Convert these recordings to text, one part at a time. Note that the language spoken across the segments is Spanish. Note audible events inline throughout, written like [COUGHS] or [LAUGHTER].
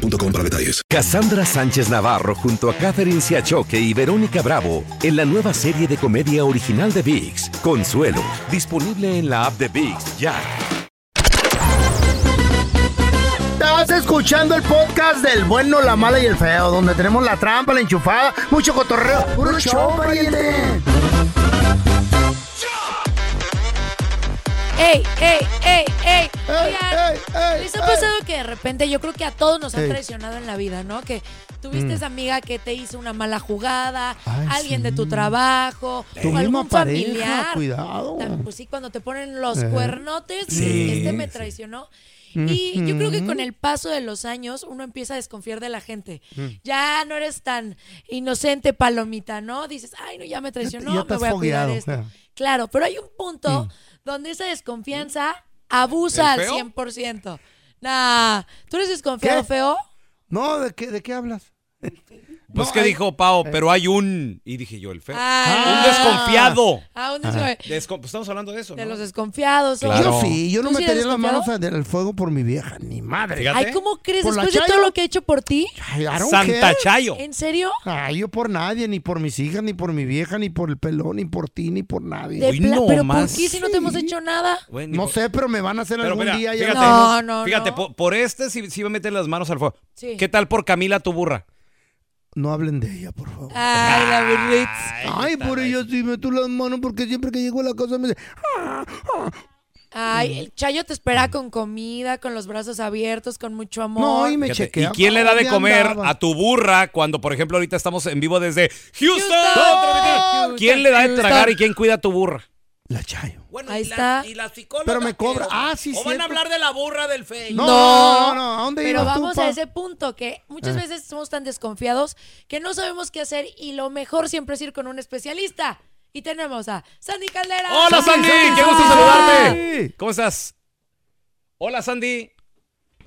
boostmobile.com para detalles. Cassandra Sánchez Navarro junto a Catherine Siachoque y Verónica Bravo en la nueva serie de comedia original de VIX, Consuelo, disponible en la app de VIX ya. Estás escuchando el podcast del bueno, la mala y el feo, donde tenemos la trampa, la enchufada, mucho cotorreo. ¡Puro show, pariente! ¡Ey, ey, ey, ey! Oigan, ¿les ha pasado que de repente yo creo que a todos nos han traicionado en la vida, ¿no? Que tuviste Mm. esa amiga que te hizo una mala jugada, Ay, alguien de tu trabajo, Tu o algún pareja, familiar. cuidado. Pues sí, cuando te ponen los Eh. cuernotes, Sí, este me traicionó. Y yo creo que con el paso de los años uno empieza a desconfiar de la gente. Mm. Ya no eres tan inocente palomita, ¿no? Dices, ay, no, ya me traicionó, ya te me voy a cuidar fogueado, esto. Claro, pero hay un punto donde esa desconfianza abusa al ¿El feo? 100%. Nah, ¿tú eres desconfiado, ¿Qué? feo? No, ¿de qué, de qué hablas? Pues No, que hay- dijo Pau, pero hay un. Y dije yo, el feo. Ah. Un desconfiado. Ah, un desconfiado. Desco- pues estamos hablando de eso. De ¿no? los desconfiados. Claro. Yo sí, yo no ¿Tú sí eres metería las manos el fuego por mi vieja, ni madre. Fíjate. Ay, ¿cómo crees ¿Por la después de todo lo que he hecho por ti? Ay, Santa care. Chayo. ¿En serio? Ay, yo por nadie, ni por mis hijas, ni por mi vieja, ni por el pelón, ni por ti, ni por nadie. De Uy, no ¿Pero más. por qué si no te hemos hecho nada? Bueno, No por- sé, pero me van a hacer Pero algún mira, día. ya fíjate, No, no, fíjate no. Por, por este sí, sí va a meter las manos al fuego. Sí. ¿Qué tal por Camila, tu burra? No hablen de ella, por favor. Ay, la burrita. Ay, por ella sí meto las manos porque siempre que llego a la casa me dice... "Ah, ah". Ay, el Chayo te espera con comida, con los brazos abiertos, con mucho amor. No, y me Fíjate, chequea. ¿Y quién le da de ¿Dónde comer andaba? a tu burra cuando, por ejemplo, ahorita estamos en vivo desde Houston? Houston. ¿Quién le da de Houston. tragar y quién cuida a tu burra? La Chayo. Bueno, Ahí y la- está. y la psicóloga. Pero me cobra. ¿qué? Ah, sí, O van cierto. a hablar de la burra del feo. No, no, no, ¿a dónde Pero ibas tú, vamos pa? a ese punto que muchas Ah. veces somos tan desconfiados que no sabemos qué hacer y lo mejor siempre es ir con un especialista. Y tenemos a Sandy Caldera. Hola Sandy, qué gusto saludarte. ¿Cómo estás? Hola Sandy.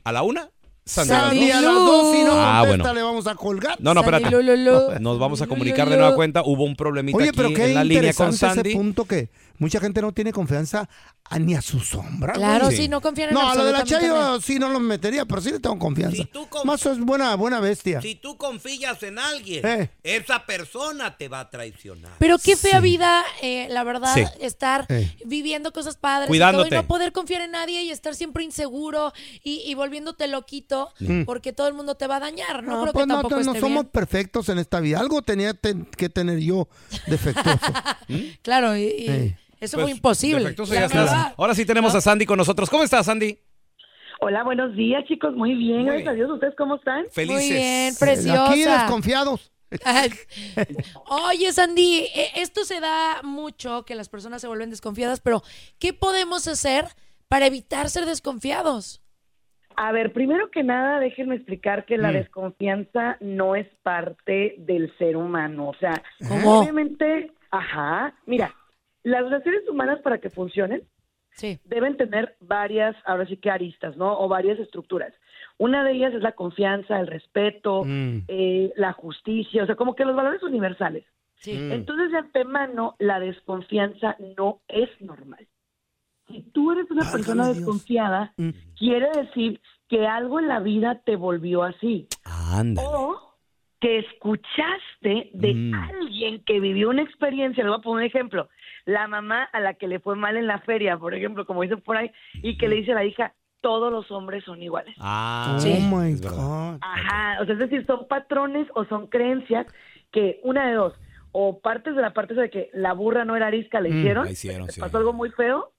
¿A la una? Sandy, a las Sandy dos. a las dos, si no Ah, contesta, bueno. le vamos a colgar. No, no, Sandy espérate. Nos vamos a comunicar de nueva cuenta. Hubo un problemita Oye, aquí pero qué en la línea con Sandy. ese punto que mucha gente no tiene confianza a- ni a su sombra. Claro, güey. sí, no confían en No, a lo de la Chayo sí no lo metería, pero sí le tengo confianza. Si tú conf- Más es buena, buena bestia. Si tú confías en alguien, Eh. esa persona te va a traicionar. Pero qué fea Sí. vida, eh, la verdad, Sí. estar Eh. viviendo cosas padres y, todo, Cuidándote. no poder confiar en nadie y estar siempre inseguro y, y volviéndote loquito porque todo el mundo te va a dañar. No, No, creo pues que no, tampoco no esté somos bien. perfectos en esta vida. Algo tenía ten- que tener yo defectuoso. [LAUGHS] Claro, y, y Eh. Eso Pues, fue imposible. Ahora sí tenemos a Sandy con nosotros. ¿Cómo estás, Sandy? Hola, buenos días, chicos. Muy bien, Muy gracias a. Dios. ¿Ustedes cómo están? Felices. Muy bien, preciosa. Aquí desconfiados. [LAUGHS] Oye, Sandy, eh, esto se da mucho, que las personas se vuelven desconfiadas, pero ¿qué podemos hacer para evitar ser desconfiados? A ver, primero que nada, déjenme explicar que la Mm. desconfianza no es parte del ser humano. O sea, ¿Cómo? obviamente, ajá, mira, las relaciones humanas para que funcionen Sí. deben tener varias, ahora sí que aristas, ¿no? O varias estructuras. Una de ellas es la confianza, el respeto, Mm. eh, la justicia, o sea, como que los valores universales. Sí. Mm. Entonces, de antemano, la desconfianza no es normal. Si tú eres una Válgame persona Dios. desconfiada, Mm. quiere decir que algo en la vida te volvió así. Ándale. O que escuchaste de Mm. alguien que vivió una experiencia, le voy a poner un ejemplo, la mamá a la que le fue mal en la feria, por ejemplo, como dicen por ahí, y que le dice a la hija, todos los hombres son iguales. Ah, Oh my. God. Ajá, o sea, es decir, son patrones o son creencias que una de dos, o partes de la parte de que la burra no era arisca, le Mm, hicieron, la hicieron, te sí. pasó algo muy feo,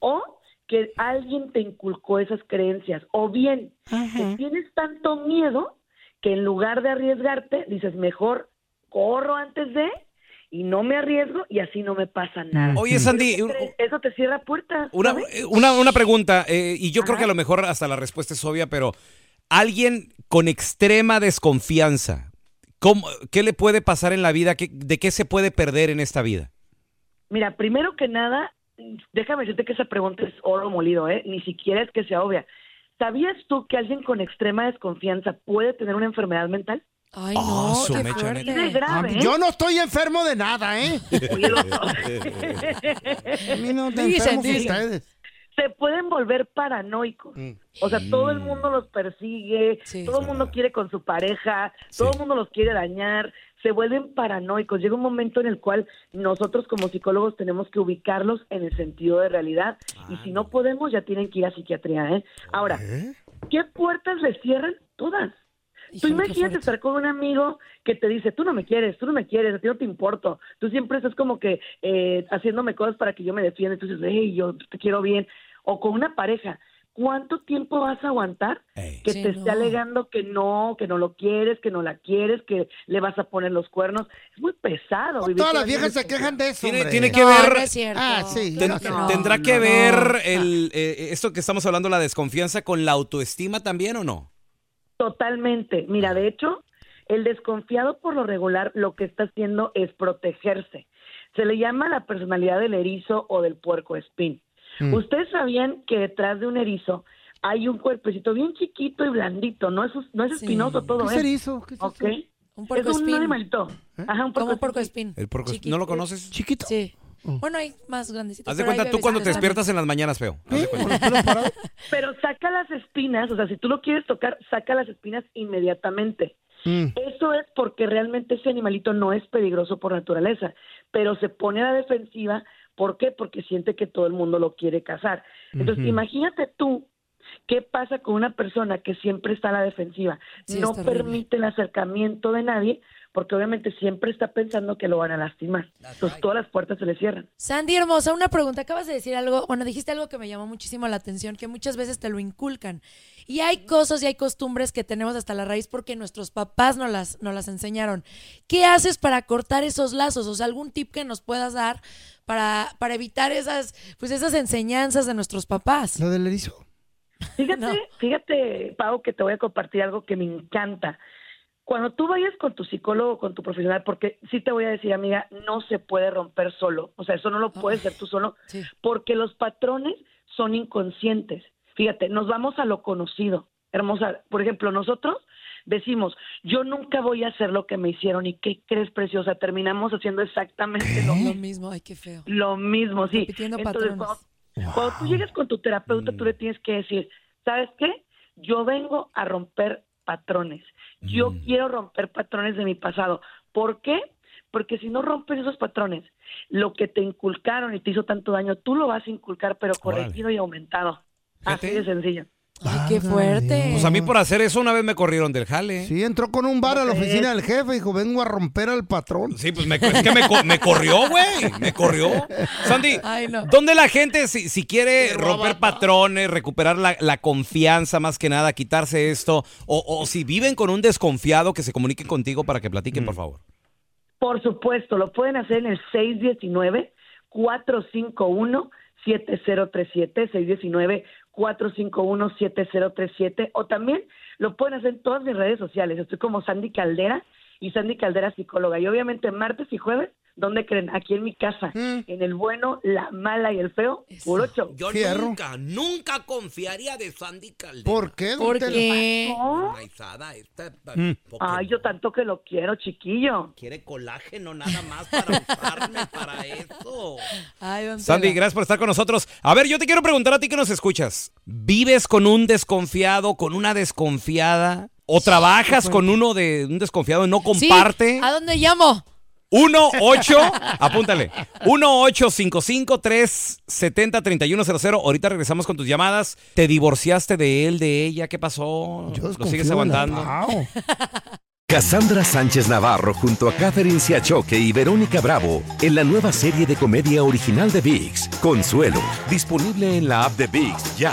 o que alguien te inculcó esas creencias, o bien que tienes tanto miedo que en lugar de arriesgarte, dices, mejor corro antes de y no me arriesgo y así no me pasa nada. Oye, Sandy. Eso te cierra puertas. Una, eh, una, una pregunta, eh, y yo creo que a lo mejor hasta la respuesta es obvia, pero alguien con extrema desconfianza, ¿cómo- ¿qué le puede pasar en la vida? ¿Qué- ¿De qué se puede perder en esta vida? Mira, primero que nada, déjame decirte que esa pregunta es oro molido, ¿eh? Ni siquiera es que sea obvia. ¿Sabías tú que alguien con extrema desconfianza puede tener una enfermedad mental? Ay, Ah, no, su qué mecha, fuerte. Es grave, ¿eh? Yo no estoy enfermo de nada, ¿eh? [LAUGHS] A mí no te dicen. ustedes. se pueden volver paranoicos. O sea, todo el mundo los persigue, Sí. todo el mundo quiere con su pareja, todo el mundo los quiere dañar, se vuelven paranoicos. Llega un momento en el cual nosotros como psicólogos tenemos que ubicarlos en el sentido de realidad y si no podemos ya tienen que ir a psiquiatría, ¿eh? Ahora, ¿qué puertas les cierran? Todas. Tú imagínate estar con un amigo que te dice, tú no me quieres, tú no me quieres, a ti no te importo. Tú siempre estás como que eh, haciéndome cosas para que yo me defienda. Entonces, hey, yo te quiero bien. O con una pareja. ¿Cuánto tiempo vas a aguantar Ey. que Sí, te no. esté alegando que no, que no lo quieres, que no la quieres, que le vas a poner los cuernos? Es muy pesado. vivir Todas las viejas se quejan de eso, Tiene- que No, ver- no es cierto. Ah, sí. Ten- no. ¿Tendrá que no. ver el, eh, esto que estamos hablando, la desconfianza, con la autoestima también o no? Totalmente. Mira, de hecho, el desconfiado por lo regular lo que está haciendo es protegerse. Se le llama la personalidad del erizo o del puerco espín. Mm. Ustedes sabían que detrás de un erizo hay un cuerpecito bien chiquito y blandito, no es, no es Sí. espinoso todo, ¿Qué ¿eh? es erizo? ¿Qué es ¿Ok? eso? Un Es puerco un espín. animalito. Ajá, un un puerco puerco espín. El puerco-. ¿No lo conoces? ¿Chiquito? Sí. Oh. Bueno, hay más grandecitos. Haz de cuenta tú cuando te despiertas en las mañanas, feo. Haz de cuenta. ¿Tú lo has parado? [LAUGHS] Pero saca las espinas, o sea, si tú lo quieres tocar, saca las espinas inmediatamente. Mm. Eso es porque realmente ese animalito no es peligroso por naturaleza, pero se pone a la defensiva. ¿Por qué? Porque siente que todo el mundo lo quiere cazar. Entonces, imagínate tú qué pasa con una persona que siempre está a la defensiva. Sí, no permite el acercamiento de nadie porque obviamente siempre está pensando que lo van a lastimar. Entonces, todas las puertas se le cierran. Sandy hermosa, una pregunta. Acabas de decir algo, bueno, dijiste algo que me llamó muchísimo la atención, que muchas veces te lo inculcan. Y hay cosas y hay costumbres que tenemos hasta la raíz porque nuestros papás nos las, nos las enseñaron. ¿Qué haces para cortar esos lazos? O sea, algún tip que nos puedas dar para, para evitar esas, pues esas enseñanzas de nuestros papás. ¿Lo del erizo? Fíjate, [LAUGHS] No. fíjate, Pau, que te voy a compartir algo que me encanta. Cuando tú vayas con tu psicólogo, con tu profesional, porque sí te voy a decir, amiga, no se puede romper solo. O sea, eso no lo puedes hacer tú solo, Sí. porque los patrones son inconscientes. Fíjate, nos vamos a lo conocido. Hermosa, por ejemplo, nosotros decimos, yo nunca voy a hacer lo que me hicieron y ¿qué crees, preciosa? Terminamos haciendo exactamente lo Lo mismo, ay, qué feo. lo mismo, sí. Entonces, patrones. cuando, cuando tú llegues con tu terapeuta, Mm. tú le tienes que decir, ¿sabes qué? Yo vengo a romper patrones. Yo Mm. quiero romper patrones de mi pasado. ¿Por qué? Porque si no rompes esos patrones, lo que te inculcaron y te hizo tanto daño, tú lo vas a inculcar, pero corregido y aumentado. Así de sencillo. Ay, qué fuerte. Pues a mí por hacer eso una vez me corrieron del jale. Sí, entró con un bar a la oficina del jefe y dijo, vengo a romper al patrón. Sí, pues me, es que me, co- me corrió, güey. Me corrió. Sandy, Ay, no. ¿dónde la gente, si, si quiere romper patrones, recuperar la, la confianza más que nada, quitarse esto, o, o si viven con un desconfiado, que se comuniquen contigo para que platiquen, por favor? Por supuesto, lo pueden hacer en el 619-451-7037, 619-451-7037, o también lo pueden hacer en todas mis redes sociales. Estoy como Sandy Caldera y Sandy Caldera psicóloga. Y obviamente martes y jueves, ¿dónde creen? Aquí en mi casa, Mm. en el bueno, la mala y el feo, puro show. Yo Fierro. nunca, nunca confiaría de Sandy Caldera. ¿Por qué? ¿Por qué? Esta, Mm. porque Ay, yo tanto que lo quiero, chiquillo. quiere colágeno nada más para usarme para eso. Ay, Sandy, gracias por estar con nosotros. A ver, yo te quiero preguntar a ti que nos escuchas. ¿Vives con un desconfiado, con una desconfiada? ¿O trabajas con uno de un desconfiado y no Sí, comparte? ¿A dónde llamo? 1-8, apúntale. 1-855-370-3100. Ahorita regresamos con tus llamadas. ¿Te divorciaste de él, de ella? ¿Qué pasó? Yo ¿Lo sigues aguantando? Cassandra Sánchez Navarro junto a Catherine Siachoque y Verónica Bravo en la nueva serie de comedia original de VIX, Consuelo, disponible en la app de VIX ya.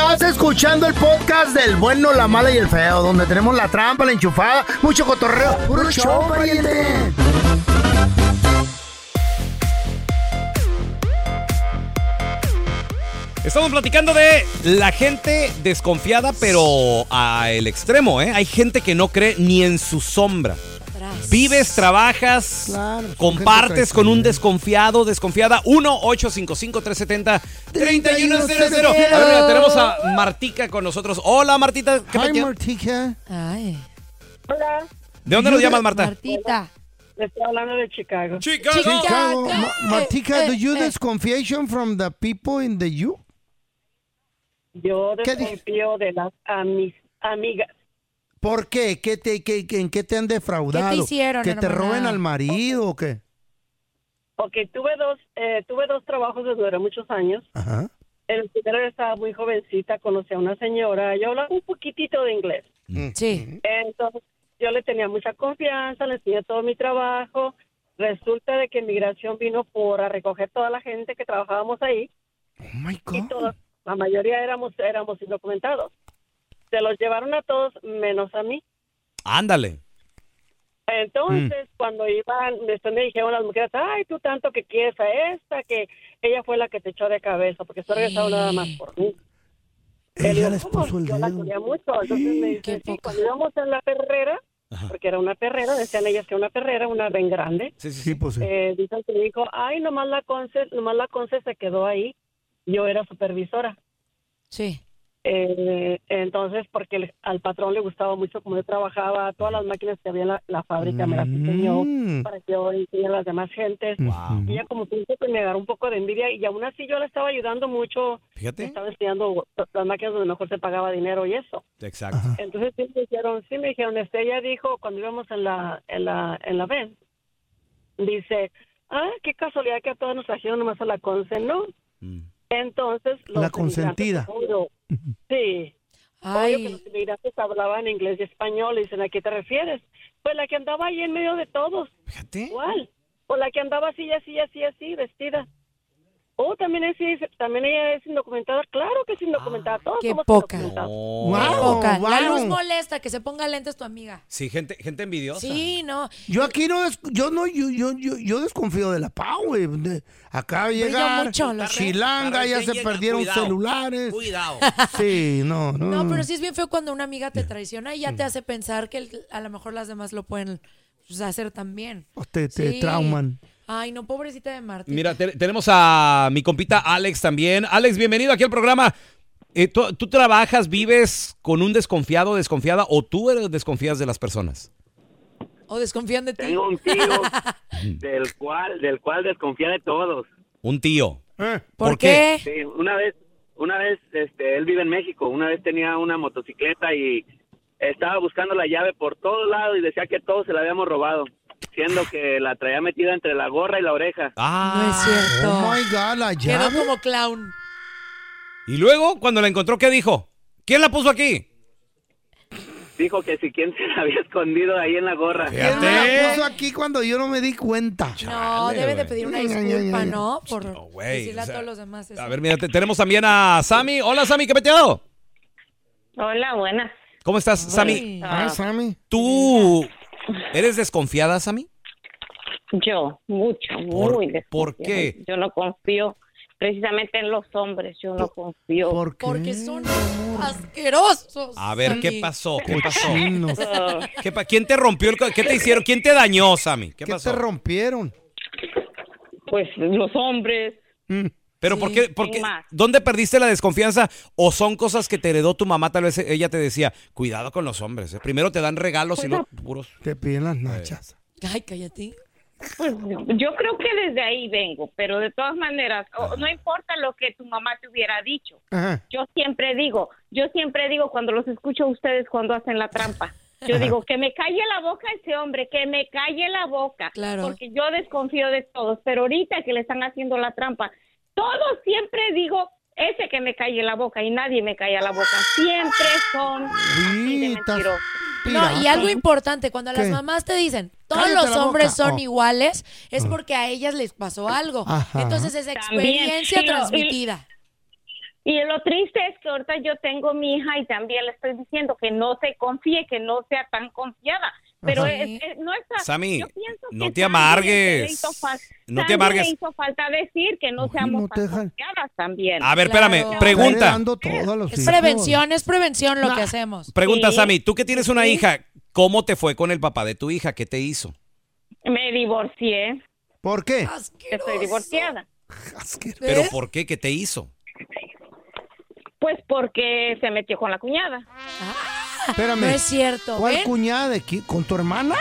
Estás escuchando el podcast del bueno, la mala y el feo, donde tenemos la trampa, la enchufada, mucho cotorreo. ¡Puro show, pariente! Estamos platicando de la gente desconfiada, pero a el extremo, ¿eh? Hay gente que no cree ni en su sombra. Vives, trabajas, Claro, compartes con un desconfiado, desconfiada. 1-855-370-3100. A ver, mira, tenemos a Martica con nosotros. Hola, Martita. ¿Qué Hi? Martica. Ay, Hola, ¿De dónde nos llamas, Marta? Martita. le estoy hablando de Chicago. Chicago. Chicago. Ma- Martica, Eh, do you eh, eh. desconfiation from the people in the you? Yo ¿Qué di- desconfío de las amigas. ¿Por qué? ¿Qué te, qué, qué- ¿En qué te han defraudado? ¿Qué te hicieron, ¿Que te roben al marido o qué? Ok, tuve dos, eh, tuve dos trabajos desde duré muchos años. Ajá. El primero estaba muy jovencita, conocí a una señora, yo hablaba un poquitito de inglés. Sí. Entonces, yo le tenía mucha confianza, le enseñé todo mi trabajo. Resulta de que migración vino por a recoger toda la gente que trabajábamos ahí Oh my y God. todos, la mayoría éramos éramos indocumentados. Se los llevaron a todos menos a mí. Ándale. Entonces, cuando iban, después me dijeron las mujeres, ay, tú tanto que quieres a esta, que ella fue la que te echó de cabeza, porque estoy regresado nada más por mí. Ella digo, les "¿Cómo? puso el Yo la quería mucho. Entonces me dice, sí, cuando íbamos en la perrera, porque era una perrera, decían ellas que era una perrera, una bien grande, Sí, sí, Sí, sí. pues sí. eh, dicen que dijo, ay, nomás la Conce, nomás la Conce se quedó ahí. Yo era supervisora. Sí. Eh, entonces, porque le- al patrón le gustaba mucho cómo yo trabajaba, todas las máquinas que había en la, la fábrica me las enseñó Mm. para que yo enseñe a las demás gentes. Wow. Y ella como que me agarró un poco de envidia y aún así yo la estaba ayudando mucho. Fíjate. estaba enseñando las máquinas donde mejor se pagaba dinero y eso. Exacto. Entonces sí me dijeron, sí me dijeron, este, ella dijo cuando íbamos en la, en la, en la VEN, dice, ah, qué casualidad que a todos nos trajeron nomás a la Conce, ¿no? Mm. Entonces los La consentida. sí, obvio que Ay, los inmigrantes hablaban inglés y español y dicen, ¿a qué te refieres? Pues la que andaba ahí en medio de todos, Fíjate. igual, o la que andaba así, así, así, así, vestida. Oh, también es, también ella es indocumentada, claro que es indocumentada, todos qué somos poca. Oh. Wow. qué poca. La luz molesta, que se ponga lentes tu amiga. Sí, gente, gente envidiosa. Sí, no. Yo aquí no, yo no, yo, yo, yo, yo desconfío de la PAU, güey. Acá lo sé. chilanga, ya se Llega, perdieron cuidado, celulares. Cuidado. [LAUGHS] Sí, no, no. No, pero sí es bien feo cuando una amiga te traiciona y ya te hace pensar que el- a lo mejor las demás lo pueden pues, hacer también. O Te, te Sí. trauman. Ay, no, pobrecita de Martín. Mira, te- tenemos a mi compita Alex también. Alex, bienvenido aquí al programa. Eh, ¿tú, tú trabajas, vives con un desconfiado, desconfiada, o tú eres desconfías de las personas? O desconfían de ti. Tengo un tío [LAUGHS] del cual, del cual desconfía de todos. Un tío. Eh, ¿Por, ¿por qué? Sí, una vez, una vez, este, él vive en México. Una vez tenía una motocicleta y estaba buscando la llave por todos lados y decía que todos se la habíamos robado, siendo que la traía metida entre la gorra y la oreja. Ah. No es cierto. Oh my God, la Quedó llave. como clown. Y luego, cuando la encontró, ¿qué dijo? ¿Quién la puso aquí? Dijo que si quién se la había escondido ahí en la gorra. ¿Quién me la puso aquí cuando yo no me di cuenta? No, Chale, debe de pedir una disculpa. ¿no? Por No, güey, decirle o sea, a todos los demás eso. A ver, mira, te- tenemos también a Sammy. Hola, Sammy, ¿qué peteado? Hola, buenas. ¿Cómo estás, Sammy? Ah, Sammy. ¿Tú eres desconfiada, Sammy? Yo, mucho, ¿Por- muy por desconfiada. qué? Yo no confío precisamente en los hombres, yo no confío. ¿Por qué? Porque son asquerosos. A ver, ¿qué pasó? ¿Qué pasó? [LAUGHS] ¿Qué pa- ¿Quién te rompió el ¿Qué te hicieron? ¿Quién te dañó, Sammy? ¿Qué ¿Qué pasó? te rompieron? pues los hombres, Mm. Pero Sí. ¿por qué? por ¿Quién qué- más? ¿Dónde perdiste la desconfianza? ¿O son cosas que te heredó tu mamá? Tal vez ella te decía, cuidado con los hombres. ¿eh? Primero te dan regalos y luego puros... Te piden las nachas. Ay, cállate. pues yo creo que desde ahí vengo, pero de todas maneras, o- no importa lo que tu mamá te hubiera dicho. Ajá. Yo siempre digo, yo siempre digo cuando los escucho a ustedes cuando hacen la trampa. Yo digo, que me calle la boca ese hombre, que me calle la boca. Claro. Porque yo desconfío de todos, pero ahorita que le están haciendo la trampa, todos siempre digo, ese que me calle la boca y nadie me calla la boca. Siempre son así de mentirosos. No, y algo importante, cuando las mamás te dicen, todos Cállate los hombres son Oh. iguales, es porque a ellas les pasó algo. Ajá. Entonces es experiencia y- transmitida. Y lo triste es que ahorita yo tengo mi hija y también le estoy diciendo que no se confíe, que no sea tan confiada. Pero es, es- no es Sammy, yo pienso no que te amargues. le hizo fal- No te amargues. le hizo falta decir que no seamos confiadas también. A ver, espérame, pregunta. Es prevención, es prevención lo que hacemos. Pregunta, Sammy, tú que tienes una hija, ¿cómo te fue con el papá de tu hija? ¿Qué te hizo? Me divorcié. ¿Por qué? Estoy divorciada. ¿Pero por qué? ¿Qué te hizo? Pues porque se metió con la cuñada. Espérame. No es cierto. ¿Cuál ¿ven? cuñada? de qui- ¿Con tu hermana?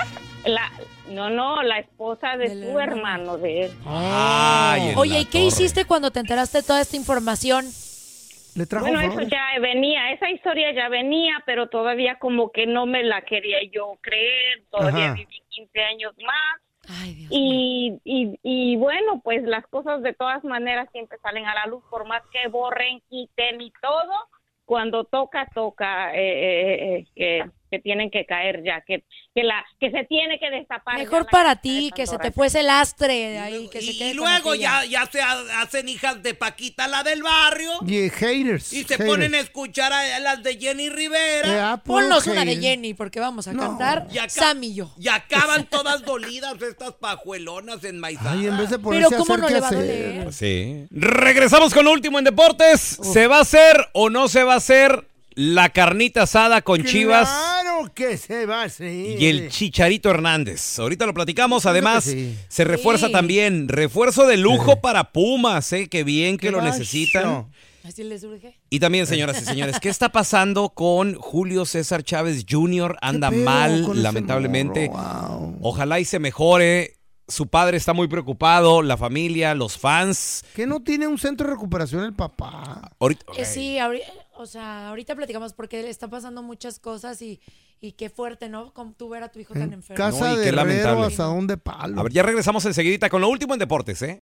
La, no, no, la esposa de su hermano de él. Ay, Oye, ¿y qué torre. hiciste cuando te enteraste de toda esta información? Le trajo Bueno, eso flores. ya venía, esa historia ya venía, pero todavía como que no me la quería yo creer, todavía Ajá. viví 15 años más. y, y, y bueno, pues las cosas de todas maneras siempre salen a la luz, por más que borren, quiten y todo, cuando toca, toca, eh, eh, eh, que, tienen que caer ya, que, que, la, que se tiene que destapar. Mejor para ti, que se te fuese el astre de ahí, que se quede Y luego ya, ya se ha- hacen hijas de Paquita, la del barrio. Y haters. Y se haters. ponen a escuchar a las de Jenny Rivera. Eh, Ponnos una de. Jenny, porque vamos a cantar Y acá- Sam y yo. Y acaban todas dolidas estas pajuelonas enmaizadas. Ay, en vez de ponerse a hacer qué hacer. Pues sí. Regresamos con lo último en deportes. ¿Se va a hacer o no se va a hacer la carnita asada con Chivas Claro que se va a hacer. y el Chicharito Hernández? Ahorita lo platicamos. Además, sí. se refuerza Sí. también. Refuerzo de lujo para Pumas, ¿eh? Qué bien que Qué lo necesitan. Así les surge. Y también, señoras y señores, ¿qué está pasando con Julio César Chávez Jr.? Anda mal, lamentablemente. morro? Ojalá y se mejore. Su padre está muy preocupado, la familia, los fans. Que no tiene un centro de recuperación el papá. Ahorita, Eh, sí, ahori- o sea, ahorita platicamos porque le está pasando muchas cosas y, y qué fuerte, ¿no? Como tú ver a tu hijo tan enfermo. Casa No, y de qué lamentable. asadón de palo. A ver, ya regresamos enseguidita con lo último en deportes, ¿eh?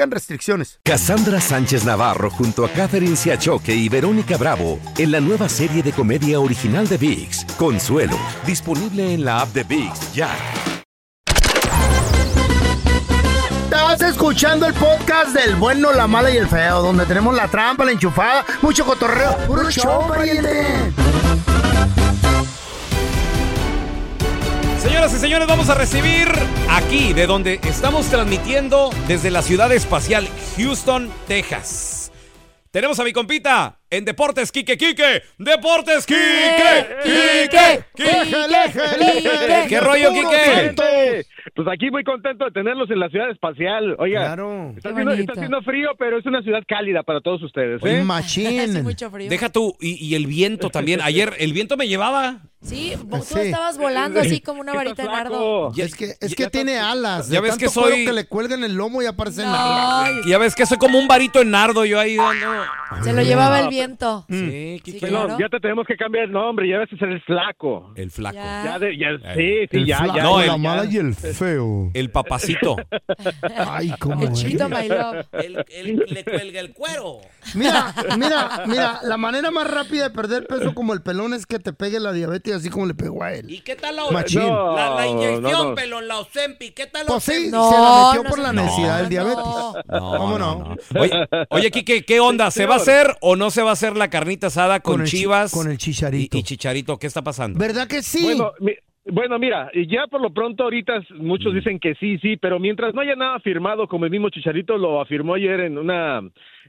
aplican restricciones. Cassandra Sánchez Navarro junto a Catherine Siachoque y Verónica Bravo en la nueva serie de comedia original de VIX, Consuelo, disponible en la app de VIX ya. Estás escuchando el podcast del bueno, la mala y el feo, donde tenemos la trampa, la enchufada, mucho cotorreo. ¡Puro show, pariente! Señoras y señores, vamos a recibir aquí, de donde estamos transmitiendo desde la ciudad espacial Houston, Texas. Tenemos a mi compita en Deportes Quique Quique. Deportes Quique Quique Quique. ¿Qué rollo, Quique? Pues aquí muy contento de tenerlos en la ciudad espacial. Oiga, Claro. está, haciendo, está haciendo frío, pero es una ciudad cálida para todos ustedes. ¿eh? Machín. mucho frío. Deja tú, y, y el viento también. Ayer el viento me llevaba. Sí, vos- tú Sí. estabas volando así como una varita de nardo. Ya- Es que, es que tiene alas. Ya de ves que tanto soy- que le cuelgan el lomo y aparecen No, alas. Ya ves que soy como un varito en nardo yo ahí dando. se lo llevaba el viento. Sí, Quique. Pelón, claro. ya te tenemos que cambiar el nombre, ya ves a ser el flaco. El flaco. Ya. Ya de- ya- sí, sí, el ya, flaco, ya. No, ya, la el- mala ya. y el feo. El papacito. [LAUGHS] Ay, cómo El chito, es. my love. El, el- le cuelga el cuero. Mira, mira, mira, la manera más rápida de perder peso como el pelón es que te pegue la diabetes así como le pegó a él. ¿Y qué tal la, Machín. No, la, la inyección, no, no. pelón, la Ozempi? ¿Qué tal la Pues sí, se la metió no por la no, necesidad del diabetes. No, ¿Cómo no, no? no. Oye, oye, Quique, ¿qué onda? ¿Se va a hacer o no se va a hacer la carnita asada con, Con el chi- Chivas? con el y, Chicharito. y Chicharito, ¿qué está pasando? ¿Verdad que sí? Bueno, mi- bueno, mira, y ya por lo pronto ahorita muchos dicen que sí, sí, pero mientras no haya nada firmado, como el mismo Chicharito lo afirmó ayer en una...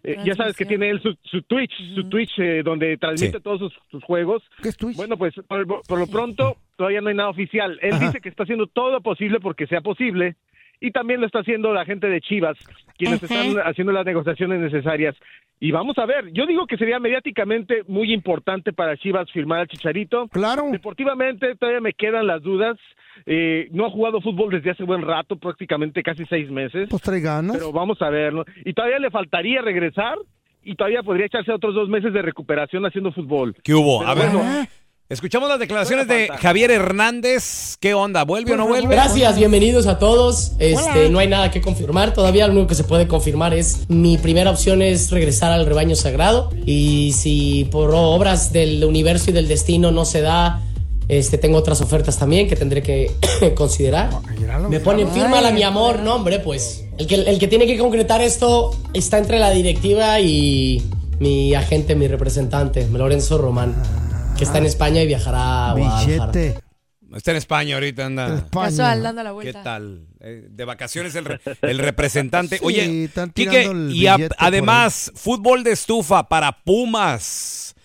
eh, ya sabes que tiene él su, su Twitch, su Twitch eh, donde transmite Sí. todos sus, sus juegos. ¿Qué es Twitch? Bueno, pues por, por lo pronto todavía no hay nada oficial. Él Ajá. dice que está haciendo todo lo posible porque sea posible y también lo está haciendo la gente de Chivas, quienes están haciendo las negociaciones necesarias. Y vamos a ver, yo digo que sería mediáticamente muy importante para Chivas firmar al Chicharito. Claro. Deportivamente todavía me quedan las dudas. Eh, no ha jugado fútbol desde hace buen rato, prácticamente casi seis meses. Pues trae ganas. Pero vamos a ver, ¿no? Y todavía le faltaría regresar y todavía podría echarse otros dos meses de recuperación haciendo fútbol. ¿Qué hubo? Pero A ver, bueno, escuchamos las declaraciones de Javier Hernández. ¿Qué onda? ¿Vuelve o no vuelve? Gracias, bienvenidos a todos. Este, no hay nada que confirmar todavía. Lo único que se puede confirmar es mi primera opción es regresar al rebaño sagrado y si por obras del universo y del destino no se da, este, tengo otras ofertas también que tendré que [COUGHS] considerar. Me ponen fírmala, mi amor. No, hombre, pues el que, el que tiene que concretar esto está entre la directiva y mi agente, mi representante, Lorenzo Román, que está en España y viajará a Guadalajara. Está en España ahorita, anda. Casual, dando la ¿Qué vuelta. tal? Eh, de vacaciones el, re- el representante. Sí, Oye, están Quique, tirando el y a- billete por además, fútbol de estufa para Pumas.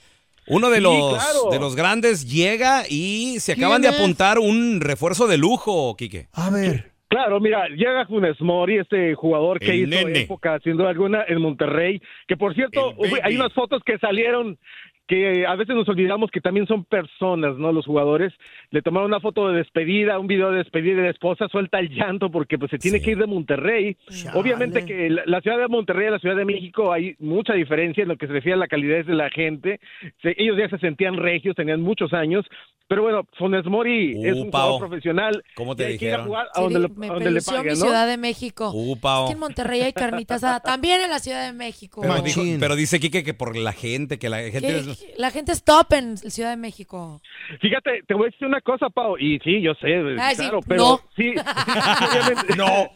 Uno de Sí, los, claro. de los grandes llega y se acaban de ¿Quién es? apuntar un refuerzo de lujo, Quique. A ver. Claro, mira, llega Funes Mori, este jugador que El hizo nene. época haciendo alguna en Monterrey, que por cierto, hay unas fotos que salieron que a veces nos olvidamos que también son personas, ¿no? Los jugadores le tomaron una foto de despedida, un video de despedida de la esposa, suelta el llanto porque pues se tiene que ir de Monterrey. Obviamente que la, la ciudad de Monterrey y la ciudad de México hay mucha diferencia en lo que se refiere a la calidad de la gente. Se- ellos ya se sentían regios, tenían muchos años, pero bueno, Funes Mori es un Uh, Pao. jugador profesional. ¿Cómo te y hay que ir a dijeron? jugar a Sí, donde, le, a donde le pelució paguen, mi ¿no? Ciudad de México. Uh, Pao. Es que en Monterrey hay carnita asada. También en la Ciudad de México. Pero, dijo- pero dice Quique que por la gente, que la gente... Que la gente es top en Ciudad de México. Fíjate, te voy a decir una cosa, Pau, y sí, yo sé, Ay, sí, claro, pero no. sí, obviamente, [LAUGHS] no,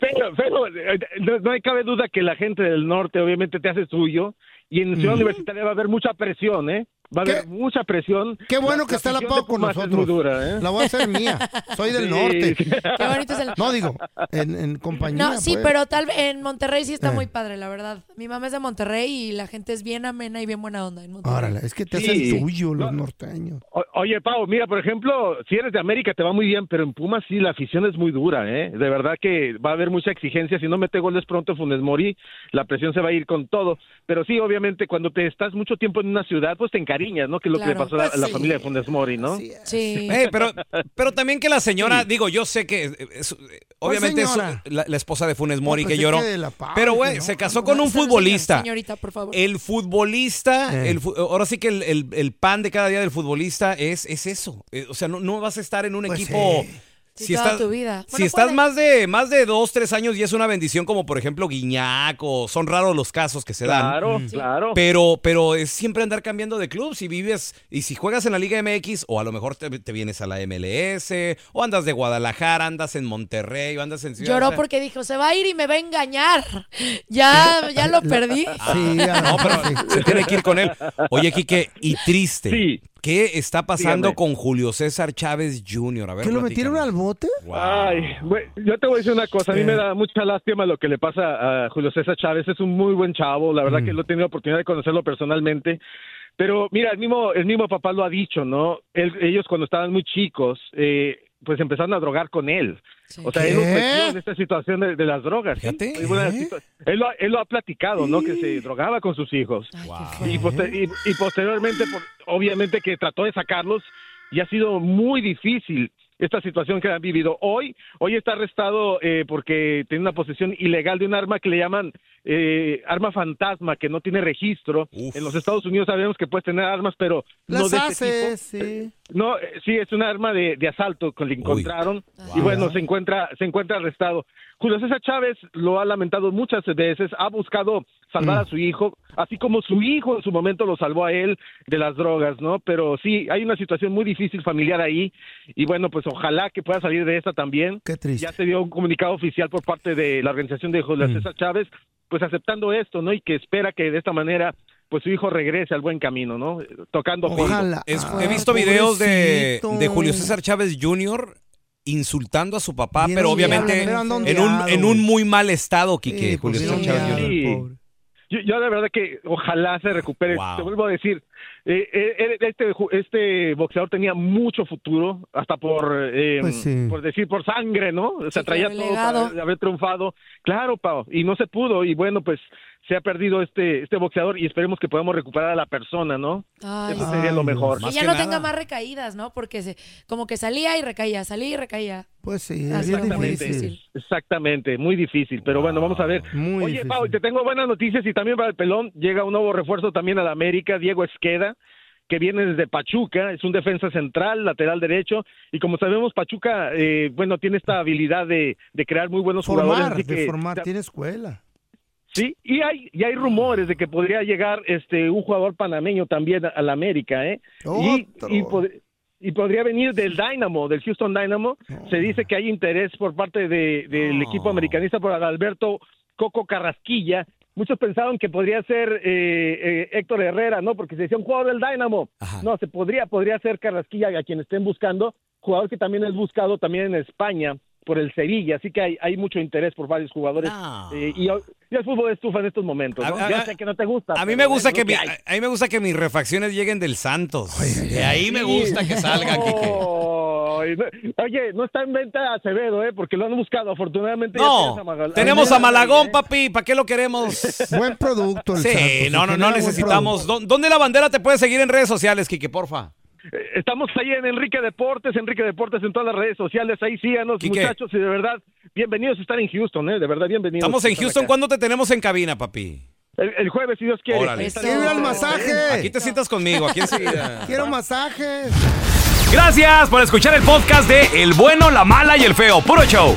pero, pero eh, no, no hay cabe duda que la gente del norte obviamente te hace suyo, y en Ciudad Mm. Universitaria va a haber mucha presión, ¿eh? Va a haber mucha presión. Qué bueno que está la Pau con nosotros. muy dura, ¿eh? La voy a hacer mía. Soy del Sí. norte. [LAUGHS] Qué bonito es el- No, digo, en, en compañía. No, sí, pues. pero tal vez en Monterrey sí está Eh. muy padre, la verdad. Mi mamá es de Monterrey y la gente es bien amena y bien buena onda en Monterrey. Órale, es que te Sí. hacen tuyo los norteños. O- oye, Pau, mira, por ejemplo, si eres de América te va muy bien, pero en Pumas sí la afición es muy dura, ¿eh? De verdad que va a haber mucha exigencia. Si no mete goles pronto Funes Mori, la presión se va a ir con todo. Pero sí, obviamente, cuando te estás mucho tiempo en una ciudad, pues te encariñas, ¿no? Que es lo que le pasó a la, Pues a la sí. familia de Funes Mori, ¿no? Sí. Eh, pero, pero también que la señora, digo, yo sé que es- es- obviamente es la, la esposa de Funes Mori No, que pensé lloró. que de la Pau, pero güey, no, se casó con un futbolista. Señorita, por favor. El futbolista, Eh. el ahora sí que el, el- el pan de cada día del futbolista es, es eso. Eh, o sea, no, no vas a estar en un Pues equipo. Sí. Sí, Si toda estás, tu vida. si estás puede. más de más de dos, tres años y es una bendición, como por ejemplo Guiñac o son raros los casos que se dan. Claro, claro. Pero, pero es siempre andar cambiando de club. Si vives y si juegas en la Liga MX, o a lo mejor te, te vienes a la MLS, o andas de Guadalajara, andas en Monterrey, o andas en Ciudad. Lloró porque dijo, se va a ir y me va a engañar. [LAUGHS] Ya, ya [LAUGHS] lo perdí. Sí, a lo No, pero sí. se tiene que ir con él. Oye, Quique, y triste. Sí. ¿Qué está pasando Dígame. con Julio César Chávez Jr.? A ver, ¿Que lo metieron al bote? Ay, güey, yo te voy a decir una cosa, a mí me da mucha lástima lo que le pasa a Julio César Chávez, es un muy buen chavo, la verdad Mm. que lo he tenido oportunidad de conocerlo personalmente, pero mira, el mismo, el mismo papá lo ha dicho, ¿no? Él- ellos cuando estaban muy chicos, eh, pues empezaron a drogar con él. O sea, él ¿Qué? metió en esta situación de, de las drogas. situa- Él, lo, él lo ha platicado, ¿no? Que se drogaba con sus hijos. Y, poster- y- y posteriormente, por- obviamente que trató de sacarlos y ha sido muy difícil esta situación que han vivido. Hoy, hoy está arrestado eh, porque tiene una posesión ilegal de un arma que le llaman eh, arma fantasma, que no tiene registro. Uf. En los Estados Unidos sabemos que puedes tener armas, pero no de este tipo. sí. No, eh, sí, es un arma de, de asalto que le encontraron y bueno, se encuentra, se encuentra arrestado. Julio César Chávez lo ha lamentado muchas veces, ha buscado salvar Mm. a su hijo, así como su hijo en su momento lo salvó a él de las drogas, ¿no? Pero sí, hay una situación muy difícil familiar ahí y bueno, pues ojalá que pueda salir de esta también. Qué triste. Ya se dio un comunicado oficial por parte de la organización de Julio Mm. César Chávez, pues aceptando esto, ¿no? Y que espera que de esta manera pues su hijo regrese al buen camino, ¿no? Tocando. Ojalá. Es- Ah, he visto videos de, Julio César Chávez Jr. insultando a su papá, Bien pero obviamente en un, en muy mal estado, Quique, Sí, Julio pues, César Chávez Jr. Sí. Yo, yo de verdad que ojalá se recupere. Te vuelvo a decir, eh, eh, este, ju- este boxeador tenía mucho futuro, hasta por, eh, Pues sí. por decir, por sangre, ¿no? O sea, Sí, traía todo legado. para haber triunfado. Claro, Pau, y no se pudo. Y bueno, pues se ha perdido este, este boxeador y esperemos que podamos recuperar a la persona, ¿no? Ay, Eso sería lo mejor. Que ya no tenga más recaídas, ¿no? Porque se, como que salía y recaía, salía y recaía. Pues sí, Ah, es sí, bien muy difícil. difícil. Exactamente, muy difícil, pero bueno, vamos a ver. Muy Oye. Pau, te tengo buenas noticias y también para el pelón llega un nuevo refuerzo también a la América, Diego Esqueda, que viene desde Pachuca, es un defensa central, lateral derecho, y como sabemos, Pachuca, eh, bueno, tiene esta habilidad de, de crear muy buenos jugadores. Formar, así de que- formar, tiene escuela. Sí, y hay, y hay rumores de que podría llegar este un jugador panameño también a, la América, ¿eh? Y, y, pod- y podría venir del Dynamo, del Houston Dynamo. Se dice que hay interés por parte de- del equipo americanista por Alberto Coco Carrasquilla. Muchos pensaban que podría ser eh, eh, Héctor Herrera, ¿no? Porque se decía un jugador del Dynamo. No, se podría, podría ser Carrasquilla a quien estén buscando, jugador que también es buscado también en España por el Sevilla, así que hay, hay mucho interés por varios jugadores eh, y, y el fútbol estufa en estos momentos. ¿no? A- a- Ya sé que no te gusta. A mí me gusta que, mi- hay. a mí me gusta que mis refacciones lleguen del Santos. De ahí me gusta que salga, no- Oye, no está en venta Acevedo, ¿eh? Porque lo han buscado. Afortunadamente No, a Magal- tenemos a Malagón, papi. ¿Para qué lo queremos? [LAUGHS] Buen producto el Sí, Santos, no, no, no necesitamos. ¿Dó- ¿Dónde la bandera te puede seguir en redes sociales, Quique, porfa? Eh, Estamos ahí en Enrique Deportes, Enrique Deportes en todas las redes sociales. Ahí síganos, Quique. muchachos. Y de verdad, bienvenidos a estar en Houston, ¿eh? De verdad, bienvenidos. Estamos en Houston. acá. ¿Cuándo te tenemos en cabina, papi? El, el jueves, si Dios quiere. Órale. Quiero al masaje. Aquí te sientas conmigo, aquí enseguida. [LAUGHS] Quiero masajes. Gracias por escuchar el podcast de El Bueno, la Mala y el Feo. Puro show.